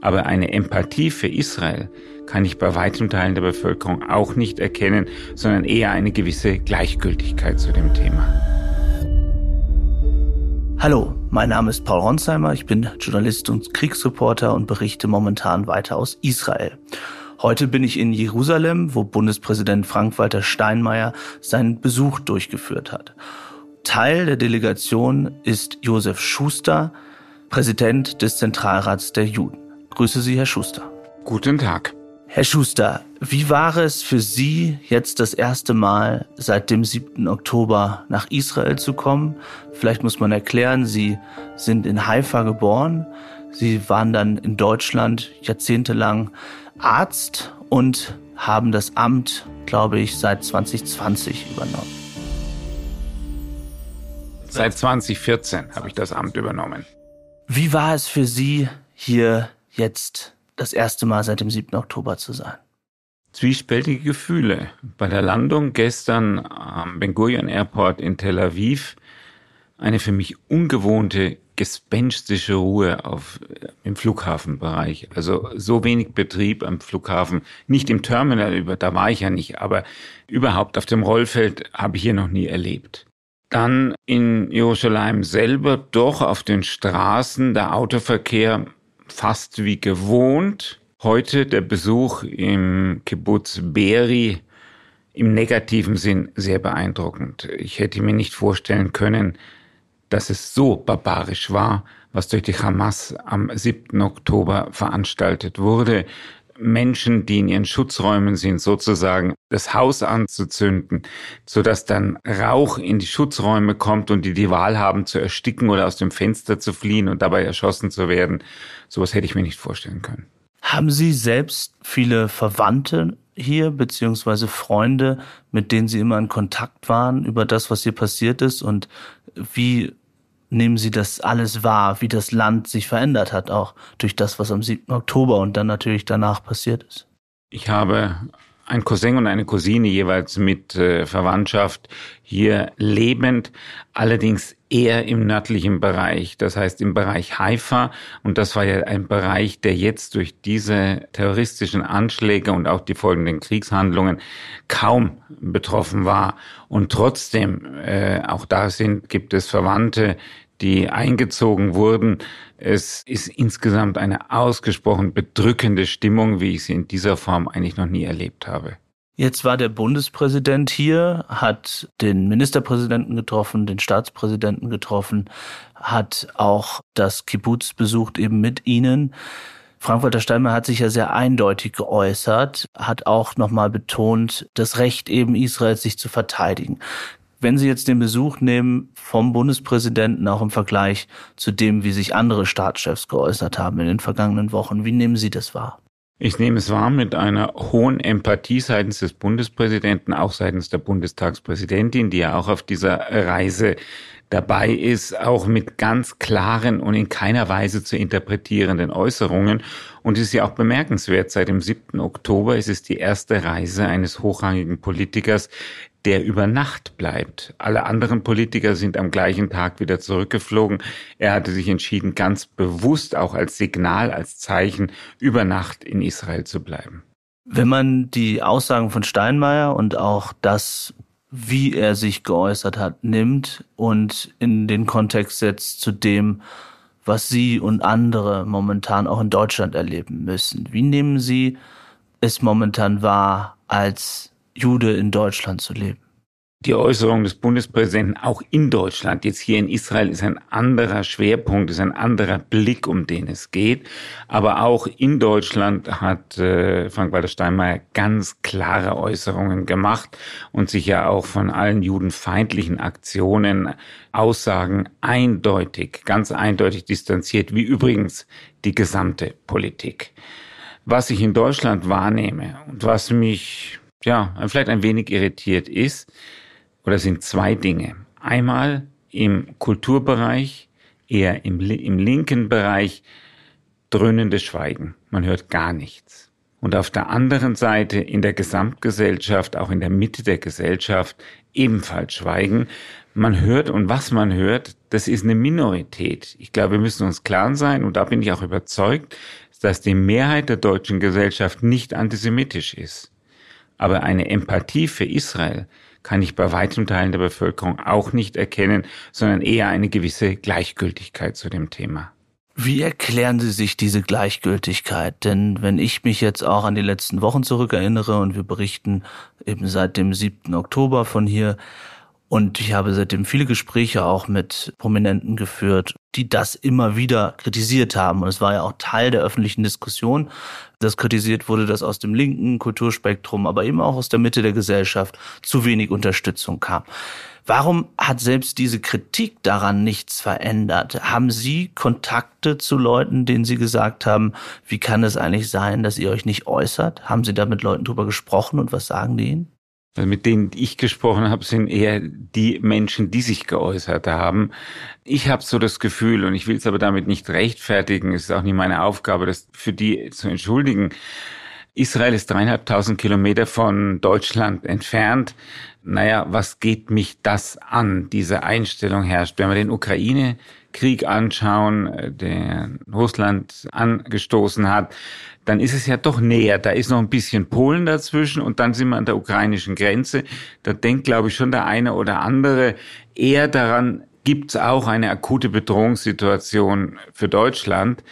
Aber eine Empathie für Israel kann ich bei weiten Teilen der Bevölkerung auch nicht erkennen, sondern eher eine gewisse Gleichgültigkeit zu dem Thema. Hallo, mein Name ist Paul Ronsheimer, ich bin Journalist und Kriegsreporter und berichte momentan weiter aus Israel. Heute bin ich in Jerusalem, wo Bundespräsident Frank-Walter Steinmeier seinen Besuch durchgeführt hat. Teil der Delegation ist Josef Schuster, Präsident des Zentralrats der Juden. Grüße Sie, Herr Schuster. Guten Tag. Herr Schuster, wie war es für Sie jetzt das erste Mal seit dem 7. Oktober nach Israel zu kommen? Vielleicht muss man erklären, Sie sind in Haifa geboren. Sie waren dann in Deutschland jahrzehntelang Arzt und haben das Amt, glaube ich, seit 2020 übernommen. Seit 2014 habe ich das Amt übernommen. Wie war es für Sie, hier jetzt das erste Mal seit dem 7. Oktober zu sein? Zwiespältige Gefühle. Bei der Landung gestern am Ben Gurion Airport in Tel Aviv eine für mich ungewohnte gespenstische Ruhe auf, im Flughafenbereich. Also so wenig Betrieb am Flughafen, nicht im Terminal, da war ich ja nicht, aber überhaupt auf dem Rollfeld habe ich hier noch nie erlebt. Dann in Jerusalem selber doch auf den Straßen der Autoverkehr fast wie gewohnt. Heute der Besuch im Kibbutz Beri im negativen Sinn sehr beeindruckend. Ich hätte mir nicht vorstellen können, dass es so barbarisch war, was durch die Hamas am 7. Oktober veranstaltet wurde. Menschen, die in ihren Schutzräumen sind, sozusagen das Haus anzuzünden, sodass dann Rauch in die Schutzräume kommt und die die Wahl haben zu ersticken oder aus dem Fenster zu fliehen und dabei erschossen zu werden. Sowas hätte ich mir nicht vorstellen können. Haben Sie selbst viele Verwandte hier, beziehungsweise Freunde, mit denen Sie immer in Kontakt waren über das, was hier passiert ist? Und wie nehmen Sie das alles wahr, wie das Land sich verändert hat, auch durch das, was am 7. Oktober und dann natürlich danach passiert ist? Ich habe ein Cousin und eine Cousine jeweils mit äh, Verwandtschaft hier lebend, allerdings eher im nördlichen Bereich, das heißt im Bereich Haifa. Und das war ja ein Bereich, der jetzt durch diese terroristischen Anschläge und auch die folgenden Kriegshandlungen kaum betroffen war. Und trotzdem, äh, auch da sind, gibt es Verwandte, die eingezogen wurden. Es ist insgesamt eine ausgesprochen bedrückende Stimmung, wie ich sie in dieser Form eigentlich noch nie erlebt habe. Jetzt war der Bundespräsident hier, hat den Ministerpräsidenten getroffen, den Staatspräsidenten getroffen, hat auch das Kibbutz besucht eben mit Ihnen. Frank-Walter Steinmeier hat sich ja sehr eindeutig geäußert, hat auch nochmal betont, das Recht eben Israels, sich zu verteidigen. Wenn Sie jetzt den Besuch nehmen vom Bundespräsidenten, auch im Vergleich zu dem, wie sich andere Staatschefs geäußert haben in den vergangenen Wochen, wie nehmen Sie das wahr? Ich nehme es wahr mit einer hohen Empathie seitens des Bundespräsidenten, auch seitens der Bundestagspräsidentin, die ja auch auf dieser Reise dabei ist, auch mit ganz klaren und in keiner Weise zu interpretierenden Äußerungen. Und es ist ja auch bemerkenswert, seit dem 7. Oktober ist es die erste Reise eines hochrangigen Politikers, der über Nacht bleibt. Alle anderen Politiker sind am gleichen Tag wieder zurückgeflogen. Er hatte sich entschieden, ganz bewusst auch als Signal, als Zeichen, über Nacht in Israel zu bleiben. Wenn man die Aussagen von Steinmeier und auch das, wie er sich geäußert hat, nimmt und in den Kontext setzt zu dem, was Sie und andere momentan auch in Deutschland erleben müssen. Wie nehmen Sie es momentan wahr als Jude in Deutschland zu leben. Die Äußerung des Bundespräsidenten auch in Deutschland, jetzt hier in Israel, ist ein anderer Schwerpunkt, ist ein anderer Blick, um den es geht. Aber auch in Deutschland hat äh, Frank-Walter Steinmeier ganz klare Äußerungen gemacht und sich ja auch von allen judenfeindlichen Aktionen, Aussagen eindeutig, ganz eindeutig distanziert, wie übrigens die gesamte Politik. Was ich in Deutschland wahrnehme und was mich ja, vielleicht ein wenig irritiert ist, oder sind zwei Dinge. Einmal im Kulturbereich, eher im, im linken Bereich, dröhnendes Schweigen. Man hört gar nichts. Und auf der anderen Seite in der Gesamtgesellschaft, auch in der Mitte der Gesellschaft, ebenfalls Schweigen. Man hört und was man hört, das ist eine Minorität. Ich glaube, wir müssen uns klar sein, und da bin ich auch überzeugt, dass die Mehrheit der deutschen Gesellschaft nicht antisemitisch ist. Aber eine Empathie für Israel kann ich bei weiten Teilen der Bevölkerung auch nicht erkennen, sondern eher eine gewisse Gleichgültigkeit zu dem Thema. Wie erklären Sie sich diese Gleichgültigkeit? Denn wenn ich mich jetzt auch an die letzten Wochen zurückerinnere und wir berichten eben seit dem 7. Oktober von hier, und ich habe seitdem viele Gespräche auch mit Prominenten geführt, die das immer wieder kritisiert haben. Und es war ja auch Teil der öffentlichen Diskussion, dass kritisiert wurde, dass aus dem linken Kulturspektrum, aber eben auch aus der Mitte der Gesellschaft zu wenig Unterstützung kam. Warum hat selbst diese Kritik daran nichts verändert? Haben Sie Kontakte zu Leuten, denen Sie gesagt haben, wie kann es eigentlich sein, dass ihr euch nicht äußert? Haben Sie da mit Leuten drüber gesprochen und was sagen die Ihnen? Also mit denen ich gesprochen habe, sind eher die Menschen, die sich geäußert haben. Ich habe so das Gefühl, und ich will es aber damit nicht rechtfertigen, es ist auch nicht meine Aufgabe, das für die zu entschuldigen. Israel ist dreieinhalbtausend Kilometer von Deutschland entfernt. Naja, was geht mich das an? Diese Einstellung herrscht. Wenn wir den Ukraine-Krieg anschauen, äh, der Russland angestoßen hat, dann ist es ja doch näher. Da ist noch ein bisschen Polen dazwischen und dann sind wir an der ukrainischen Grenze. Da denkt, glaube ich, schon der eine oder andere eher daran, gibt es auch eine akute Bedrohungssituation für Deutschland.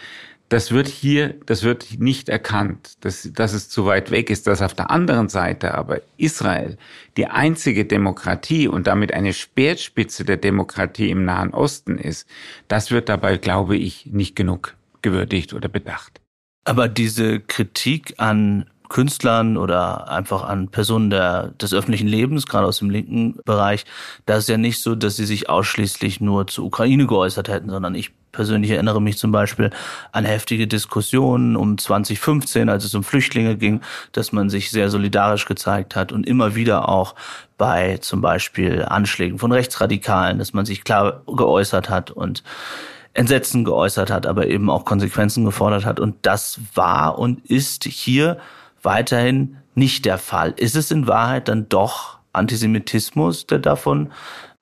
Das wird hier, das wird nicht erkannt, dass, dass es zu weit weg ist, dass auf der anderen Seite aber Israel die einzige Demokratie und damit eine Speerspitze der Demokratie im Nahen Osten ist. Das wird dabei, glaube ich, nicht genug gewürdigt oder bedacht. Aber diese Kritik an Künstlern oder einfach an Personen der, des öffentlichen Lebens, gerade aus dem linken Bereich, da ist ja nicht so, dass sie sich ausschließlich nur zur Ukraine geäußert hätten, sondern ich persönlich erinnere mich zum Beispiel an heftige Diskussionen um 2015, als es um Flüchtlinge ging, dass man sich sehr solidarisch gezeigt hat und immer wieder auch bei zum Beispiel Anschlägen von Rechtsradikalen, dass man sich klar geäußert hat und Entsetzen geäußert hat, aber eben auch Konsequenzen gefordert hat. Und das war und ist hier weiterhin nicht der Fall. Ist es in Wahrheit dann doch Antisemitismus, der davon,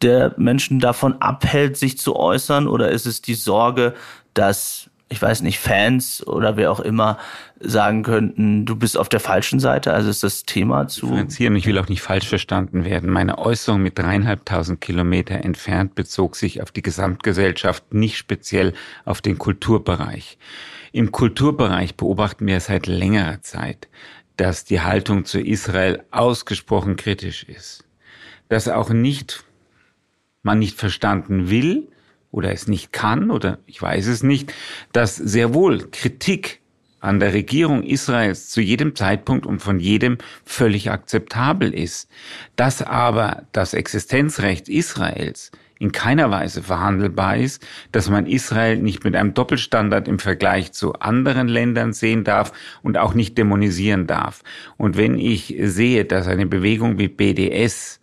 der Menschen davon abhält, sich zu äußern? Oder ist es die Sorge, dass ich weiß nicht, Fans oder wer auch immer sagen könnten, du bist auf der falschen Seite? Also ist das Thema zu. Ich will auch nicht falsch verstanden werden. Meine Äußerung mit dreieinhalbtausend Kilometer entfernt bezog sich auf die Gesamtgesellschaft, nicht speziell auf den Kulturbereich. Im Kulturbereich beobachten wir seit längerer Zeit, dass die Haltung zu Israel ausgesprochen kritisch ist. Dass auch nicht, man nicht verstanden will, oder es nicht kann oder ich weiß es nicht, dass sehr wohl Kritik an der Regierung Israels zu jedem Zeitpunkt und von jedem völlig akzeptabel ist. Dass aber das Existenzrecht Israels in keiner Weise verhandelbar ist, dass man Israel nicht mit einem Doppelstandard im Vergleich zu anderen Ländern sehen darf und auch nicht dämonisieren darf. Und wenn ich sehe, dass eine Bewegung wie BDS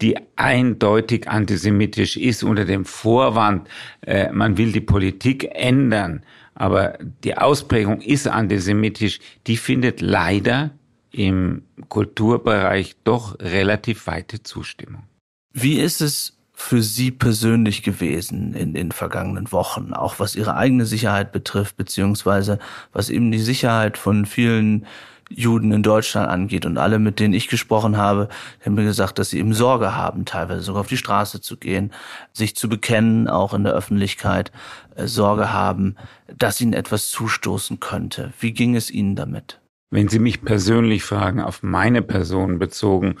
die eindeutig antisemitisch ist unter dem Vorwand, äh, man will die Politik ändern, aber die Ausprägung ist antisemitisch, die findet leider im Kulturbereich doch relativ weite Zustimmung. Wie ist es für Sie persönlich gewesen in den vergangenen Wochen, auch was Ihre eigene Sicherheit betrifft, beziehungsweise was eben die Sicherheit von vielen Juden in Deutschland angeht. Und alle, mit denen ich gesprochen habe, haben mir gesagt, dass sie eben Sorge haben, teilweise sogar auf die Straße zu gehen, sich zu bekennen, auch in der Öffentlichkeit, äh, Sorge haben, dass ihnen etwas zustoßen könnte. Wie ging es Ihnen damit? Wenn Sie mich persönlich fragen, auf meine Person bezogen,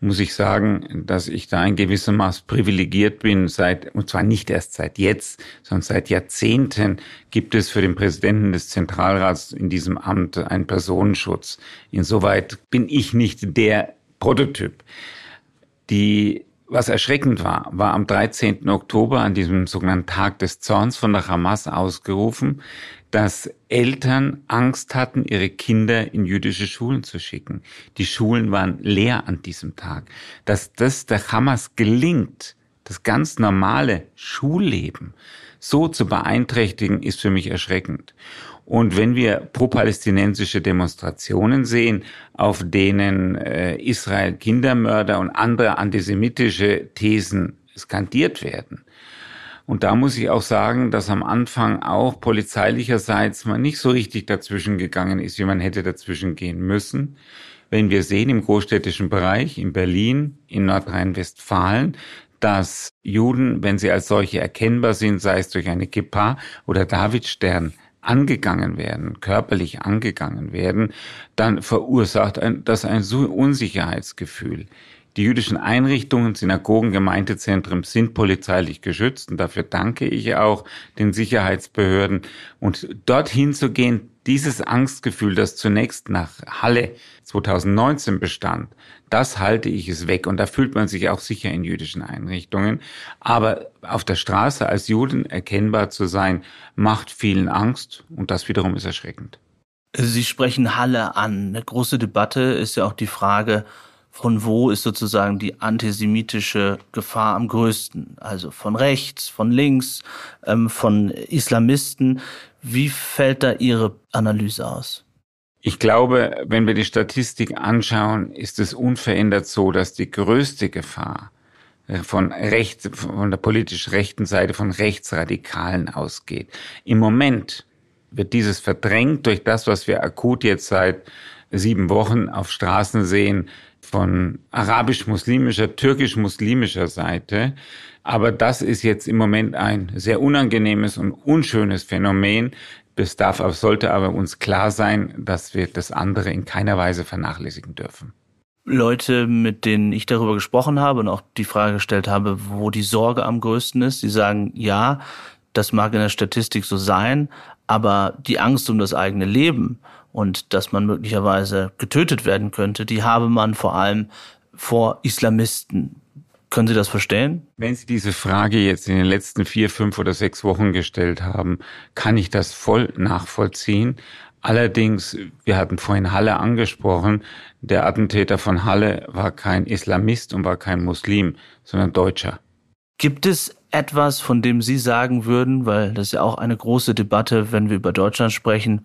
muss ich sagen, dass ich da in gewissem Maß privilegiert bin, seit, und zwar nicht erst seit jetzt, sondern seit Jahrzehnten gibt es für den Präsidenten des Zentralrats in diesem Amt einen Personenschutz. Insoweit bin ich nicht der Prototyp. Die was erschreckend war, war am 13. Oktober, an diesem sogenannten Tag des Zorns von der Hamas ausgerufen, dass Eltern Angst hatten, ihre Kinder in jüdische Schulen zu schicken. Die Schulen waren leer an diesem Tag. Dass das der Hamas gelingt, das ganz normale Schulleben so zu beeinträchtigen, ist für mich erschreckend. Und wenn wir pro-palästinensische Demonstrationen sehen, auf denen äh, Israel Kindermörder und andere antisemitische Thesen skandiert werden, und da muss ich auch sagen, dass am Anfang auch polizeilicherseits man nicht so richtig dazwischen gegangen ist, wie man hätte dazwischen gehen müssen. Wenn wir sehen im großstädtischen Bereich, in Berlin, in Nordrhein-Westfalen, dass Juden, wenn sie als solche erkennbar sind, sei es durch eine Kippa oder Davidstern, angegangen werden, körperlich angegangen werden, dann verursacht das ein Unsicherheitsgefühl. Die jüdischen Einrichtungen, Synagogen, Gemeindezentren sind polizeilich geschützt und dafür danke ich auch den Sicherheitsbehörden. Und dorthin zu gehen, dieses Angstgefühl, das zunächst nach Halle 2019 bestand, das halte ich es weg und da fühlt man sich auch sicher in jüdischen Einrichtungen. Aber auf der Straße als Juden erkennbar zu sein, macht vielen Angst und das wiederum ist erschreckend. Sie sprechen Halle an. Eine große Debatte ist ja auch die Frage, von wo ist sozusagen die antisemitische Gefahr am größten? Also von rechts, von links, ähm, von Islamisten. Wie fällt da Ihre Analyse aus? Ich glaube, wenn wir die Statistik anschauen, ist es unverändert so, dass die größte Gefahr äh, von rechts, von der politisch rechten Seite von Rechtsradikalen ausgeht. Im Moment wird dieses verdrängt durch das, was wir akut jetzt seit sieben Wochen auf Straßen sehen, von arabisch-muslimischer, türkisch-muslimischer Seite. Aber das ist jetzt im Moment ein sehr unangenehmes und unschönes Phänomen. Das darf, sollte aber uns klar sein, dass wir das andere in keiner Weise vernachlässigen dürfen. Leute, mit denen ich darüber gesprochen habe und auch die Frage gestellt habe, wo die Sorge am größten ist, die sagen, ja, das mag in der Statistik so sein, aber die Angst um das eigene Leben und dass man möglicherweise getötet werden könnte, die habe man vor allem vor Islamisten. Können Sie das verstehen? Wenn Sie diese Frage jetzt in den letzten vier, fünf oder sechs Wochen gestellt haben, kann ich das voll nachvollziehen. Allerdings, wir hatten vorhin Halle angesprochen, der Attentäter von Halle war kein Islamist und war kein Muslim, sondern Deutscher. Gibt es etwas, von dem Sie sagen würden, weil das ist ja auch eine große Debatte, wenn wir über Deutschland sprechen,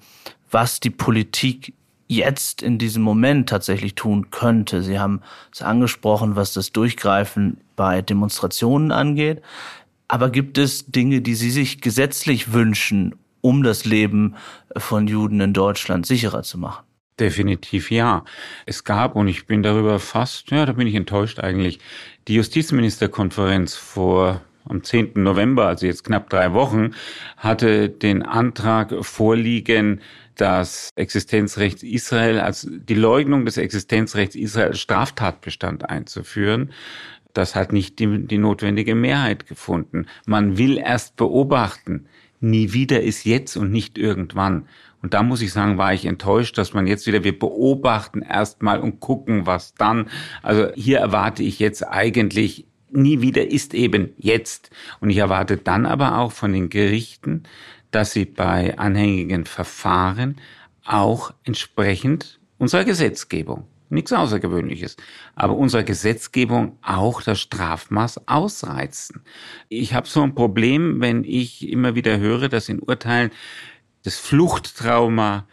was die Politik jetzt in diesem Moment tatsächlich tun könnte. Sie haben es angesprochen, was das Durchgreifen bei Demonstrationen angeht. Aber gibt es Dinge, die Sie sich gesetzlich wünschen, um das Leben von Juden in Deutschland sicherer zu machen? Definitiv ja. Es gab, und ich bin darüber fast, ja, da bin ich enttäuscht eigentlich, die Justizministerkonferenz vor am 10. November, also jetzt knapp drei Wochen, hatte den Antrag vorliegen, das Existenzrecht Israel, als die Leugnung des Existenzrechts Israel als Straftatbestand einzuführen. Das hat nicht die, die notwendige Mehrheit gefunden. Man will erst beobachten. Nie wieder ist jetzt und nicht irgendwann. Und da muss ich sagen, war ich enttäuscht, dass man jetzt wieder, wir beobachten erstmal und gucken, was dann. Also hier erwarte ich jetzt eigentlich nie wieder ist eben jetzt. Und ich erwarte dann aber auch von den Gerichten, dass sie bei anhängigen Verfahren auch entsprechend unserer Gesetzgebung, nichts Außergewöhnliches, aber unserer Gesetzgebung auch das Strafmaß ausreizen. Ich habe so ein Problem, wenn ich immer wieder höre, dass in Urteilen das Fluchttrauma,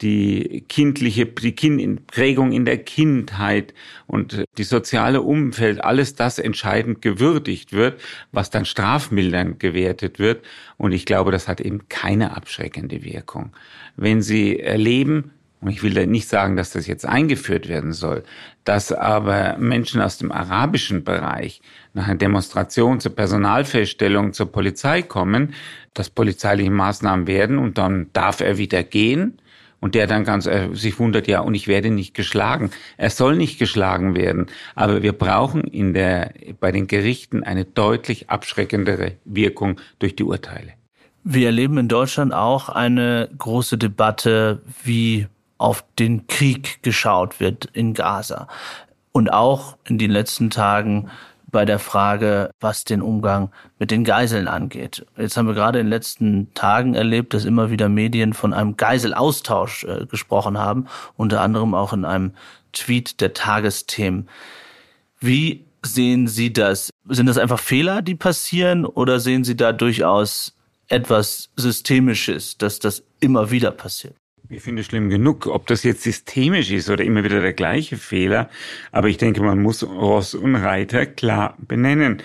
die kindliche, die kind, Prägung in der Kindheit und die soziale Umfeld, alles das entscheidend gewürdigt wird, was dann strafmildernd gewertet wird. Und ich glaube, das hat eben keine abschreckende Wirkung. Wenn Sie erleben, und ich will da nicht sagen, dass das jetzt eingeführt werden soll, dass aber Menschen aus dem arabischen Bereich nach einer Demonstration zur Personalfeststellung zur Polizei kommen, dass polizeiliche Maßnahmen werden und dann darf er wieder gehen, und der dann ganz äh, sich wundert, ja, und ich werde nicht geschlagen. Er soll nicht geschlagen werden, aber wir brauchen in der bei den Gerichten eine deutlich abschreckendere Wirkung durch die Urteile. Wir erleben in Deutschland auch eine große Debatte, wie auf den Krieg geschaut wird in Gaza. Und auch in den letzten Tagen bei der Frage, was den Umgang mit den Geiseln angeht. Jetzt haben wir gerade in den letzten Tagen erlebt, dass immer wieder Medien von einem Geiselaustausch äh, gesprochen haben, unter anderem auch in einem Tweet der Tagesthemen. Wie sehen Sie das? Sind das einfach Fehler, die passieren oder sehen Sie da durchaus etwas Systemisches, dass das immer wieder passiert? Ich finde es schlimm genug, ob das jetzt systemisch ist oder immer wieder der gleiche Fehler. Aber ich denke, man muss Ross und Reiter klar benennen.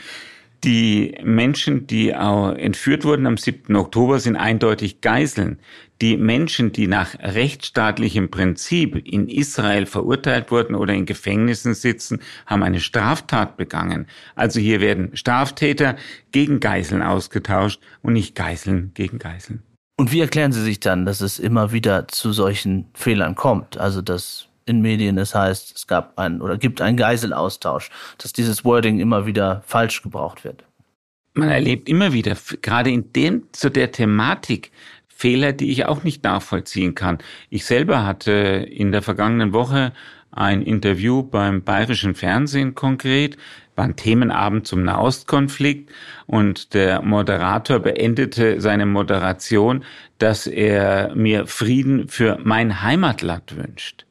Die Menschen, die entführt wurden am 7. Oktober, sind eindeutig Geiseln. Die Menschen, die nach rechtsstaatlichem Prinzip in Israel verurteilt wurden oder in Gefängnissen sitzen, haben eine Straftat begangen. Also hier werden Straftäter gegen Geiseln ausgetauscht und nicht Geiseln gegen Geiseln. Und wie erklären Sie sich dann, dass es immer wieder zu solchen Fehlern kommt? Also, dass in Medien es heißt, es gab einen oder gibt einen Geiselaustausch, dass dieses Wording immer wieder falsch gebraucht wird. Man erlebt immer wieder, gerade in dem, zu der Thematik, Fehler, die ich auch nicht nachvollziehen kann. Ich selber hatte in der vergangenen Woche ein Interview beim bayerischen Fernsehen konkret, war ein Themenabend zum Nahostkonflikt und der Moderator beendete seine Moderation, dass er mir Frieden für mein Heimatland wünscht.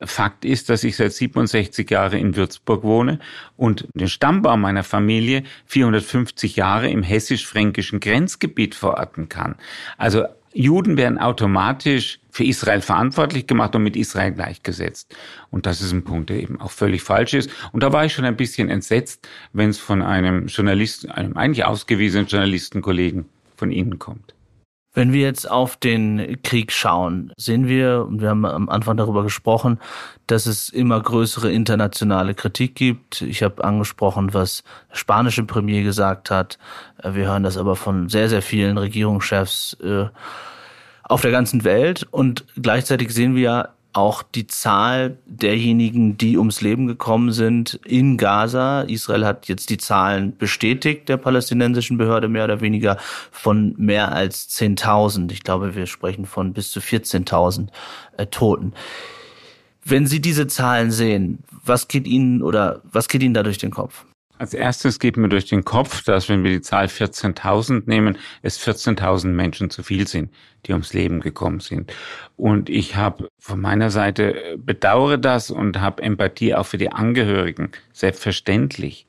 Fakt ist, dass ich seit 67 Jahren in Würzburg wohne und den Stammbaum meiner Familie 450 Jahre im hessisch-fränkischen Grenzgebiet verorten kann. Also Juden werden automatisch für Israel verantwortlich gemacht und mit Israel gleichgesetzt. Und das ist ein Punkt, der eben auch völlig falsch ist. Und da war ich schon ein bisschen entsetzt, wenn es von einem Journalisten, einem eigentlich ausgewiesenen Journalistenkollegen von Ihnen kommt. Wenn wir jetzt auf den Krieg schauen, sehen wir, und wir haben am Anfang darüber gesprochen, dass es immer größere internationale Kritik gibt. Ich habe angesprochen, was der spanische Premier gesagt hat. Wir hören das aber von sehr, sehr vielen Regierungschefs äh, auf der ganzen Welt. Und gleichzeitig sehen wir ja auch die Zahl derjenigen, die ums Leben gekommen sind in Gaza. Israel hat jetzt die Zahlen bestätigt der palästinensischen Behörde mehr oder weniger von mehr als 10.000. Ich glaube, wir sprechen von bis zu 14.000 äh, Toten. Wenn Sie diese Zahlen sehen, was geht Ihnen oder was geht Ihnen da durch den Kopf? Als erstes geht mir durch den Kopf, dass wenn wir die Zahl 14.000 nehmen, es 14.000 Menschen zu viel sind, die ums Leben gekommen sind. Und ich habe von meiner Seite äh, bedauere das und habe Empathie auch für die Angehörigen, selbstverständlich.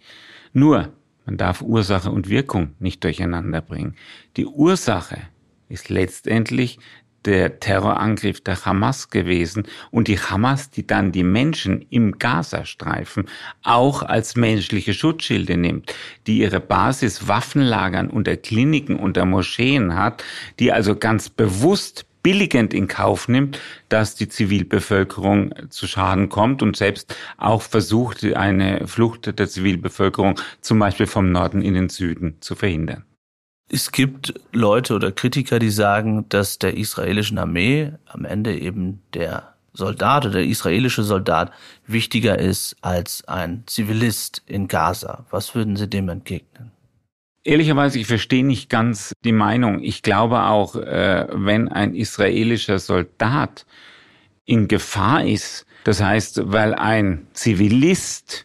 Nur, man darf Ursache und Wirkung nicht durcheinander bringen. Die Ursache ist letztendlich der Terrorangriff der Hamas gewesen und die Hamas, die dann die Menschen im Gazastreifen auch als menschliche Schutzschilde nimmt, die ihre Basis Waffenlagern unter Kliniken, unter Moscheen hat, die also ganz bewusst billigend in Kauf nimmt, dass die Zivilbevölkerung zu Schaden kommt und selbst auch versucht, eine Flucht der Zivilbevölkerung zum Beispiel vom Norden in den Süden zu verhindern. Es gibt Leute oder Kritiker, die sagen, dass der israelischen Armee am Ende eben der Soldat oder der israelische Soldat wichtiger ist als ein Zivilist in Gaza. Was würden Sie dem entgegnen? Ehrlicherweise, ich verstehe nicht ganz die Meinung. Ich glaube auch, äh, wenn ein israelischer Soldat in Gefahr ist, das heißt, weil ein Zivilist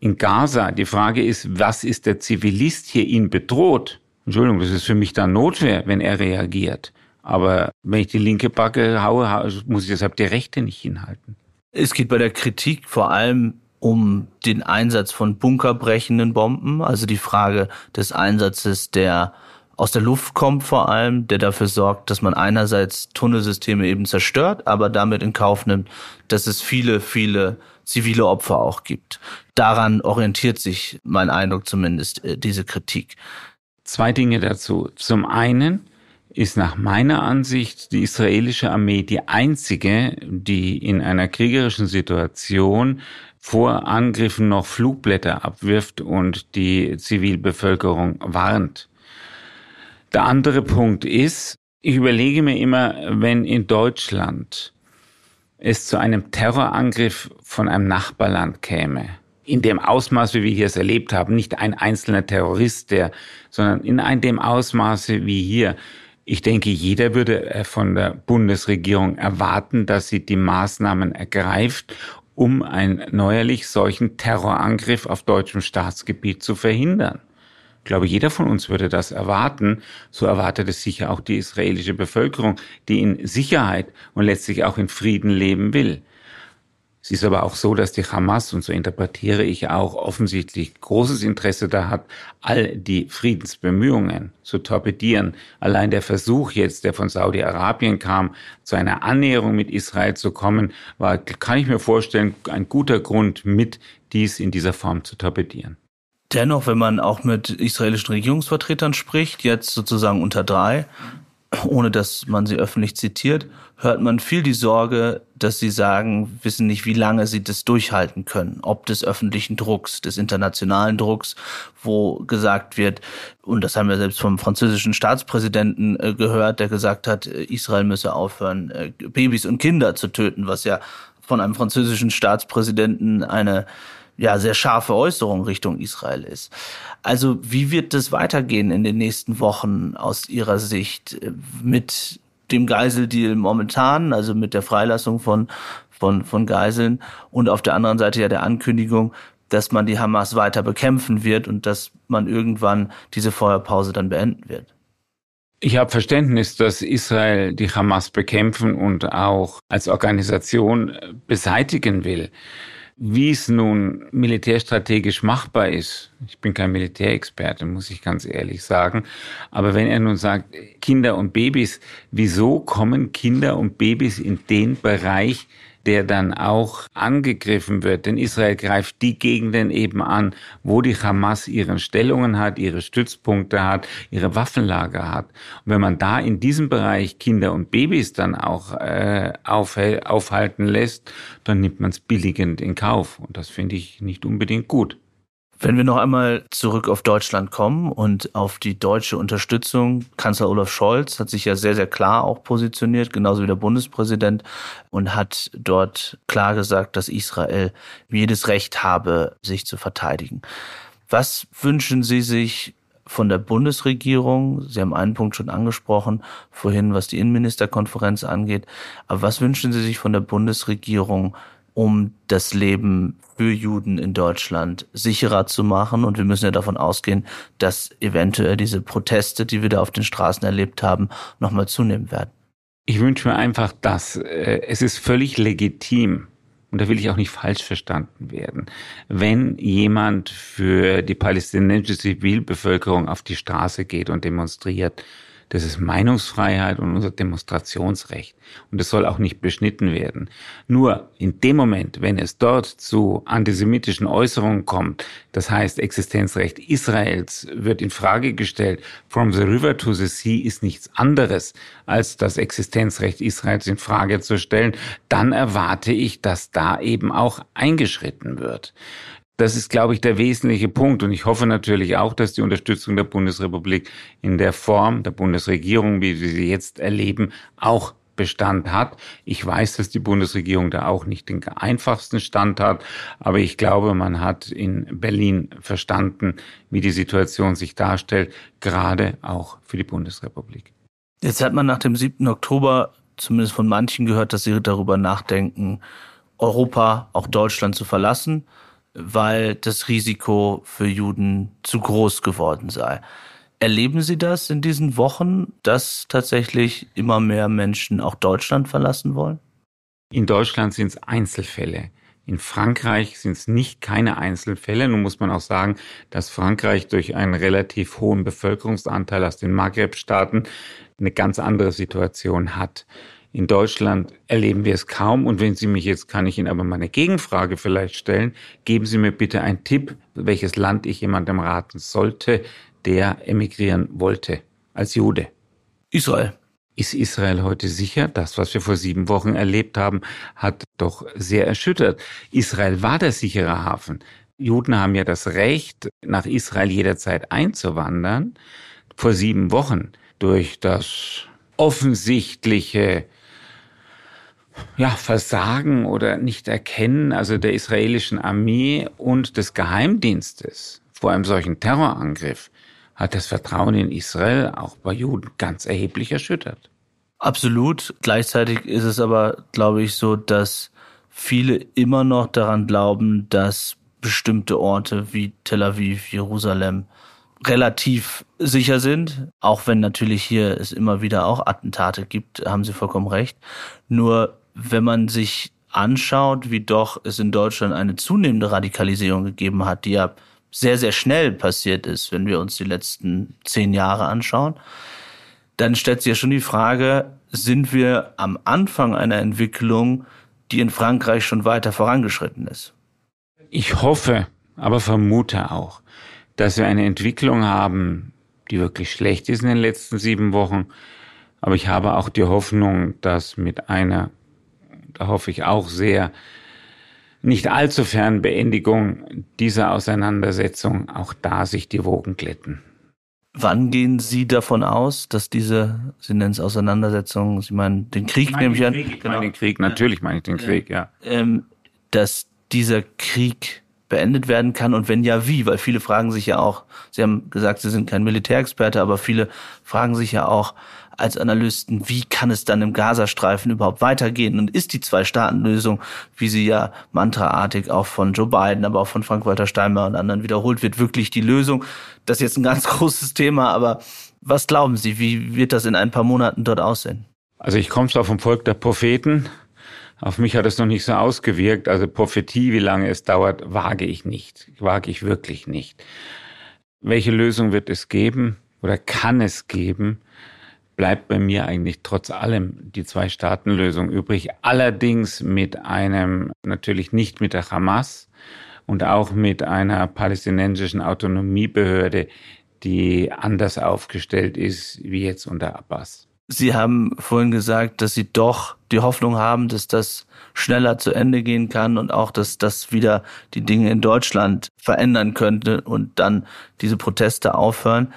in Gaza. Die Frage ist, was ist der Zivilist hier ihn bedroht? Entschuldigung, das ist für mich dann Notwehr, wenn er reagiert. Aber wenn ich die linke Backe haue, muss ich deshalb die rechte nicht hinhalten. Es geht bei der Kritik vor allem um den Einsatz von bunkerbrechenden Bomben, also die Frage des Einsatzes, der aus der Luft kommt vor allem, der dafür sorgt, dass man einerseits Tunnelsysteme eben zerstört, aber damit in Kauf nimmt, dass es viele, viele zivile Opfer auch gibt. Daran orientiert sich mein Eindruck zumindest äh, diese Kritik. Zwei Dinge dazu. Zum einen ist nach meiner Ansicht die israelische Armee die einzige, die in einer kriegerischen Situation vor Angriffen noch Flugblätter abwirft und die Zivilbevölkerung warnt. Der andere Punkt ist, ich überlege mir immer, wenn in Deutschland es zu einem Terrorangriff von einem Nachbarland käme, in dem Ausmaß, wie wir hier es erlebt haben, nicht ein einzelner Terrorist, der, sondern in einem dem Ausmaße wie hier. Ich denke, jeder würde äh, von der Bundesregierung erwarten, dass sie die Maßnahmen ergreift, um einen neuerlich solchen Terrorangriff auf deutschem Staatsgebiet zu verhindern. Ich glaube, jeder von uns würde das erwarten. So erwartet es sicher auch die israelische Bevölkerung, die in Sicherheit und letztlich auch in Frieden leben will. Es ist aber auch so, dass die Hamas, und so interpretiere ich auch, offensichtlich großes Interesse da hat, all die Friedensbemühungen zu torpedieren. Allein der Versuch jetzt, der von Saudi-Arabien kam, zu einer Annäherung mit Israel zu kommen, war, kann ich mir vorstellen, ein guter Grund, mit dies in dieser Form zu torpedieren. Dennoch, wenn man auch mit israelischen Regierungsvertretern spricht, jetzt sozusagen unter drei, ohne dass man sie öffentlich zitiert, hört man viel die Sorge, dass sie sagen, wissen nicht, wie lange sie das durchhalten können, ob des öffentlichen Drucks, des internationalen Drucks, wo gesagt wird, und das haben wir selbst vom französischen Staatspräsidenten äh, gehört, der gesagt hat, äh, Israel müsse aufhören, äh, Babys und Kinder zu töten, was ja von einem französischen Staatspräsidenten eine ja, sehr scharfe Äußerung Richtung Israel ist. Also wie wird das weitergehen in den nächsten Wochen aus Ihrer Sicht mit dem Geiseldeal momentan, also mit der Freilassung von, von, von Geiseln und auf der anderen Seite ja der Ankündigung, dass man die Hamas weiter bekämpfen wird und dass man irgendwann diese Feuerpause dann beenden wird? Ich habe Verständnis, dass Israel die Hamas bekämpfen und auch als Organisation beseitigen will. Wie es nun militärstrategisch machbar ist, ich bin kein Militärexperte, muss ich ganz ehrlich sagen, aber wenn er nun sagt, Kinder und Babys, wieso kommen Kinder und Babys in den Bereich, der dann auch angegriffen wird. Denn Israel greift die Gegenden eben an, wo die Hamas ihren Stellungen hat, ihre Stützpunkte hat, ihre Waffenlager hat. Und wenn man da in diesem Bereich Kinder und Babys dann auch äh, auf, aufhalten lässt, dann nimmt man es billigend in Kauf. Und das finde ich nicht unbedingt gut. Wenn wir noch einmal zurück auf Deutschland kommen und auf die deutsche Unterstützung, Kanzler Olaf Scholz hat sich ja sehr, sehr klar auch positioniert, genauso wie der Bundespräsident, und hat dort klar gesagt, dass Israel jedes Recht habe, sich zu verteidigen. Was wünschen Sie sich von der Bundesregierung? Sie haben einen Punkt schon angesprochen, vorhin, was die Innenministerkonferenz angeht. Aber was wünschen Sie sich von der Bundesregierung um das Leben für Juden in Deutschland sicherer zu machen. Und wir müssen ja davon ausgehen, dass eventuell diese Proteste, die wir da auf den Straßen erlebt haben, nochmal zunehmen werden. Ich wünsche mir einfach, dass äh, es ist völlig legitim, und da will ich auch nicht falsch verstanden werden, wenn jemand für die palästinensische Zivilbevölkerung auf die Straße geht und demonstriert, das ist Meinungsfreiheit und unser Demonstrationsrecht. Und es soll auch nicht beschnitten werden. Nur in dem Moment, wenn es dort zu antisemitischen Äußerungen kommt, das heißt Existenzrecht Israels wird in Frage gestellt, from the river to the sea ist nichts anderes als das Existenzrecht Israels in Frage zu stellen, dann erwarte ich, dass da eben auch eingeschritten wird. Das ist, glaube ich, der wesentliche Punkt. Und ich hoffe natürlich auch, dass die Unterstützung der Bundesrepublik in der Form der Bundesregierung, wie wir sie jetzt erleben, auch Bestand hat. Ich weiß, dass die Bundesregierung da auch nicht den einfachsten Stand hat, aber ich glaube, man hat in Berlin verstanden, wie die Situation sich darstellt, gerade auch für die Bundesrepublik. Jetzt hat man nach dem 7. Oktober zumindest von manchen gehört, dass sie darüber nachdenken, Europa, auch Deutschland zu verlassen weil das Risiko für Juden zu groß geworden sei. Erleben Sie das in diesen Wochen, dass tatsächlich immer mehr Menschen auch Deutschland verlassen wollen? In Deutschland sind es Einzelfälle. In Frankreich sind es nicht keine Einzelfälle. Nun muss man auch sagen, dass Frankreich durch einen relativ hohen Bevölkerungsanteil aus den Maghreb-Staaten eine ganz andere Situation hat. In Deutschland erleben wir es kaum. Und wenn Sie mich jetzt, kann ich Ihnen aber mal eine Gegenfrage vielleicht stellen. Geben Sie mir bitte einen Tipp, welches Land ich jemandem raten sollte, der emigrieren wollte als Jude. Israel. Ist Israel heute sicher? Das, was wir vor sieben Wochen erlebt haben, hat doch sehr erschüttert. Israel war der sichere Hafen. Juden haben ja das Recht, nach Israel jederzeit einzuwandern. Vor sieben Wochen durch das offensichtliche ja, Versagen oder nicht erkennen, also der israelischen Armee und des Geheimdienstes vor einem solchen Terrorangriff, hat das Vertrauen in Israel auch bei Juden ganz erheblich erschüttert. Absolut. Gleichzeitig ist es aber, glaube ich, so, dass viele immer noch daran glauben, dass bestimmte Orte wie Tel Aviv, Jerusalem relativ sicher sind, auch wenn natürlich hier es immer wieder auch Attentate gibt, haben Sie vollkommen recht. Nur wenn man sich anschaut, wie doch es in Deutschland eine zunehmende Radikalisierung gegeben hat, die ja sehr, sehr schnell passiert ist, wenn wir uns die letzten zehn Jahre anschauen, dann stellt sich ja schon die Frage, sind wir am Anfang einer Entwicklung, die in Frankreich schon weiter vorangeschritten ist? Ich hoffe, aber vermute auch, dass wir eine Entwicklung haben, die wirklich schlecht ist in den letzten sieben Wochen. Aber ich habe auch die Hoffnung, dass mit einer, hoffe ich auch sehr, nicht allzu fern Beendigung dieser Auseinandersetzung auch da sich die Wogen glätten. Wann gehen Sie davon aus, dass diese, Sie nennen es Auseinandersetzung, Sie meinen den Krieg, nehme ich an? Krieg, ich genau. meine den Krieg, natürlich meine ich den Krieg, ja. Ähm, dass dieser Krieg beendet werden kann und wenn ja, wie? Weil viele fragen sich ja auch, Sie haben gesagt, Sie sind kein Militärexperte, aber viele fragen sich ja auch als Analysten, wie kann es dann im Gazastreifen überhaupt weitergehen? Und ist die Zwei-Staaten-Lösung, wie sie ja mantraartig auch von Joe Biden, aber auch von Frank-Walter Steinmeier und anderen wiederholt wird, wirklich die Lösung? Das ist jetzt ein ganz großes Thema, aber was glauben Sie, wie wird das in ein paar Monaten dort aussehen? Also ich komme zwar vom Volk der Propheten, auf mich hat es noch nicht so ausgewirkt. Also Prophetie, wie lange es dauert, wage ich nicht. Wage ich wirklich nicht. Welche Lösung wird es geben oder kann es geben? Bleibt bei mir eigentlich trotz allem die Zwei-Staaten-Lösung übrig. Allerdings mit einem, natürlich nicht mit der Hamas und auch mit einer palästinensischen Autonomiebehörde, die anders aufgestellt ist wie jetzt unter Abbas. Sie haben vorhin gesagt, dass Sie doch die Hoffnung haben, dass das schneller zu Ende gehen kann und auch, dass das wieder die Dinge in Deutschland verändern könnte und dann diese Proteste aufhören.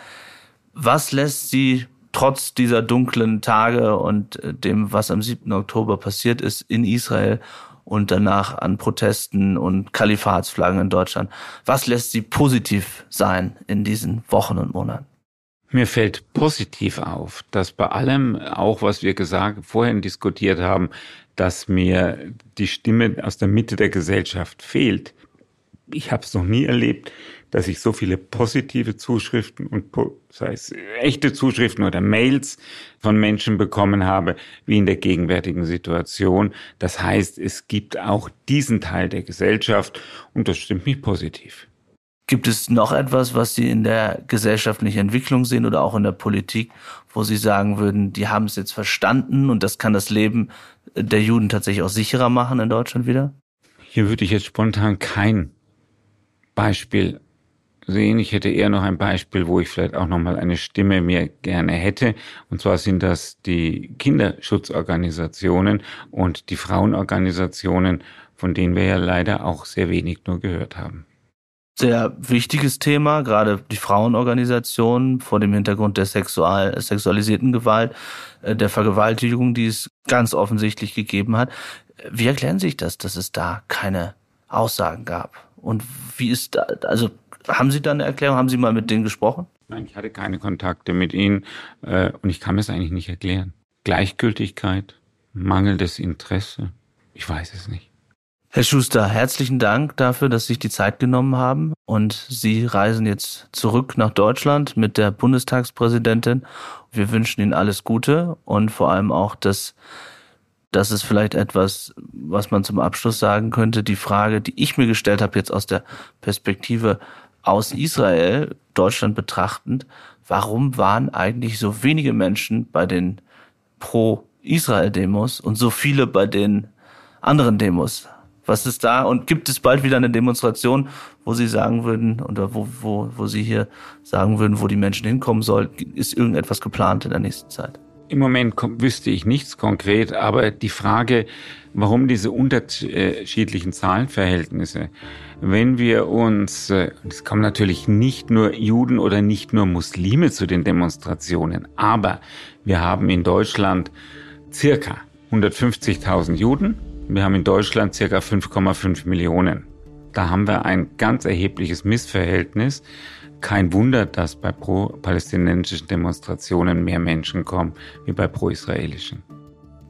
Was lässt Sie trotz dieser dunklen Tage und dem, was am 7. Oktober passiert ist in Israel und danach an Protesten und Kalifatsflaggen in Deutschland, was lässt Sie positiv sein in diesen Wochen und Monaten? Mir fällt positiv auf, dass bei allem, auch was wir gesagt, vorhin diskutiert haben, dass mir die Stimme aus der Mitte der Gesellschaft fehlt. Ich habe es noch nie erlebt, dass ich so viele positive Zuschriften und sei es echte Zuschriften oder Mails von Menschen bekommen habe, wie in der gegenwärtigen Situation. Das heißt, es gibt auch diesen Teil der Gesellschaft und das stimmt mich positiv. Gibt es noch etwas, was Sie in der gesellschaftlichen Entwicklung sehen oder auch in der Politik, wo Sie sagen würden, die haben es jetzt verstanden und das kann das Leben der Juden tatsächlich auch sicherer machen in Deutschland wieder? Hier würde ich jetzt spontan kein Beispiel sehen. Ich hätte eher noch ein Beispiel, wo ich vielleicht auch noch mal eine Stimme mehr gerne hätte. Und zwar sind das die Kinderschutzorganisationen und die Frauenorganisationen, von denen wir ja leider auch sehr wenig nur gehört haben sehr wichtiges Thema, gerade die Frauenorganisationen vor dem Hintergrund der sexual, sexualisierten Gewalt, äh, der Vergewaltigung, die es ganz offensichtlich gegeben hat. Wie erklären sich das, dass es da keine Aussagen gab? Und wie ist da, also haben Sie da eine Erklärung? Haben Sie mal mit denen gesprochen? Nein, ich hatte keine Kontakte mit ihnen äh, und ich kann mir es eigentlich nicht erklären. Gleichgültigkeit, mangelndes Interesse, ich weiß es nicht. Herr Schuster, herzlichen Dank dafür, dass Sie sich die Zeit genommen haben und Sie reisen jetzt zurück nach Deutschland mit der Bundestagspräsidentin. Wir wünschen Ihnen alles Gute und vor allem auch, dass das ist vielleicht etwas, was man zum Abschluss sagen könnte. Die Frage, die ich mir gestellt habe, jetzt aus der Perspektive aus Israel, Deutschland betrachtend, warum waren eigentlich so wenige Menschen bei den Pro-Israel-Demos und so viele bei den anderen Demos? Was ist da? Und gibt es bald wieder eine Demonstration, wo Sie sagen würden, oder wo, wo, wo Sie hier sagen würden, wo die Menschen hinkommen sollen? Ist irgendetwas geplant in der nächsten Zeit? Im Moment wüsste ich nichts konkret, aber die Frage, warum diese unterschiedlichen Zahlenverhältnisse, wenn wir uns, äh, es kommen natürlich nicht nur Juden oder nicht nur Muslime zu den Demonstrationen, aber wir haben in Deutschland circa 150.000 Juden, wir haben in Deutschland circa 5,5 Millionen. Da haben wir ein ganz erhebliches Missverhältnis. Kein Wunder, dass bei pro-palästinensischen Demonstrationen mehr Menschen kommen wie bei pro-israelischen.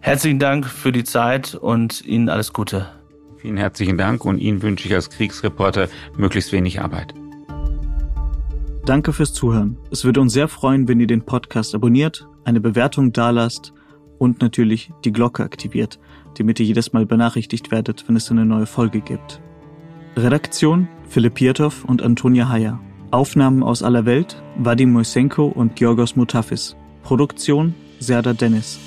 Herzlichen Dank für die Zeit und Ihnen alles Gute. Vielen herzlichen Dank und Ihnen wünsche ich als Kriegsreporter möglichst wenig Arbeit. Danke fürs Zuhören. Es würde uns sehr freuen, wenn ihr den Podcast abonniert, eine Bewertung dalasst und natürlich die Glocke aktiviert damit ihr jedes Mal benachrichtigt werdet, wenn es eine neue Folge gibt. Redaktion Philipp Pietow und Antonia Heyer. Aufnahmen aus aller Welt Vadim Moisenko und Georgos Mutafis. Produktion Serda Dennis.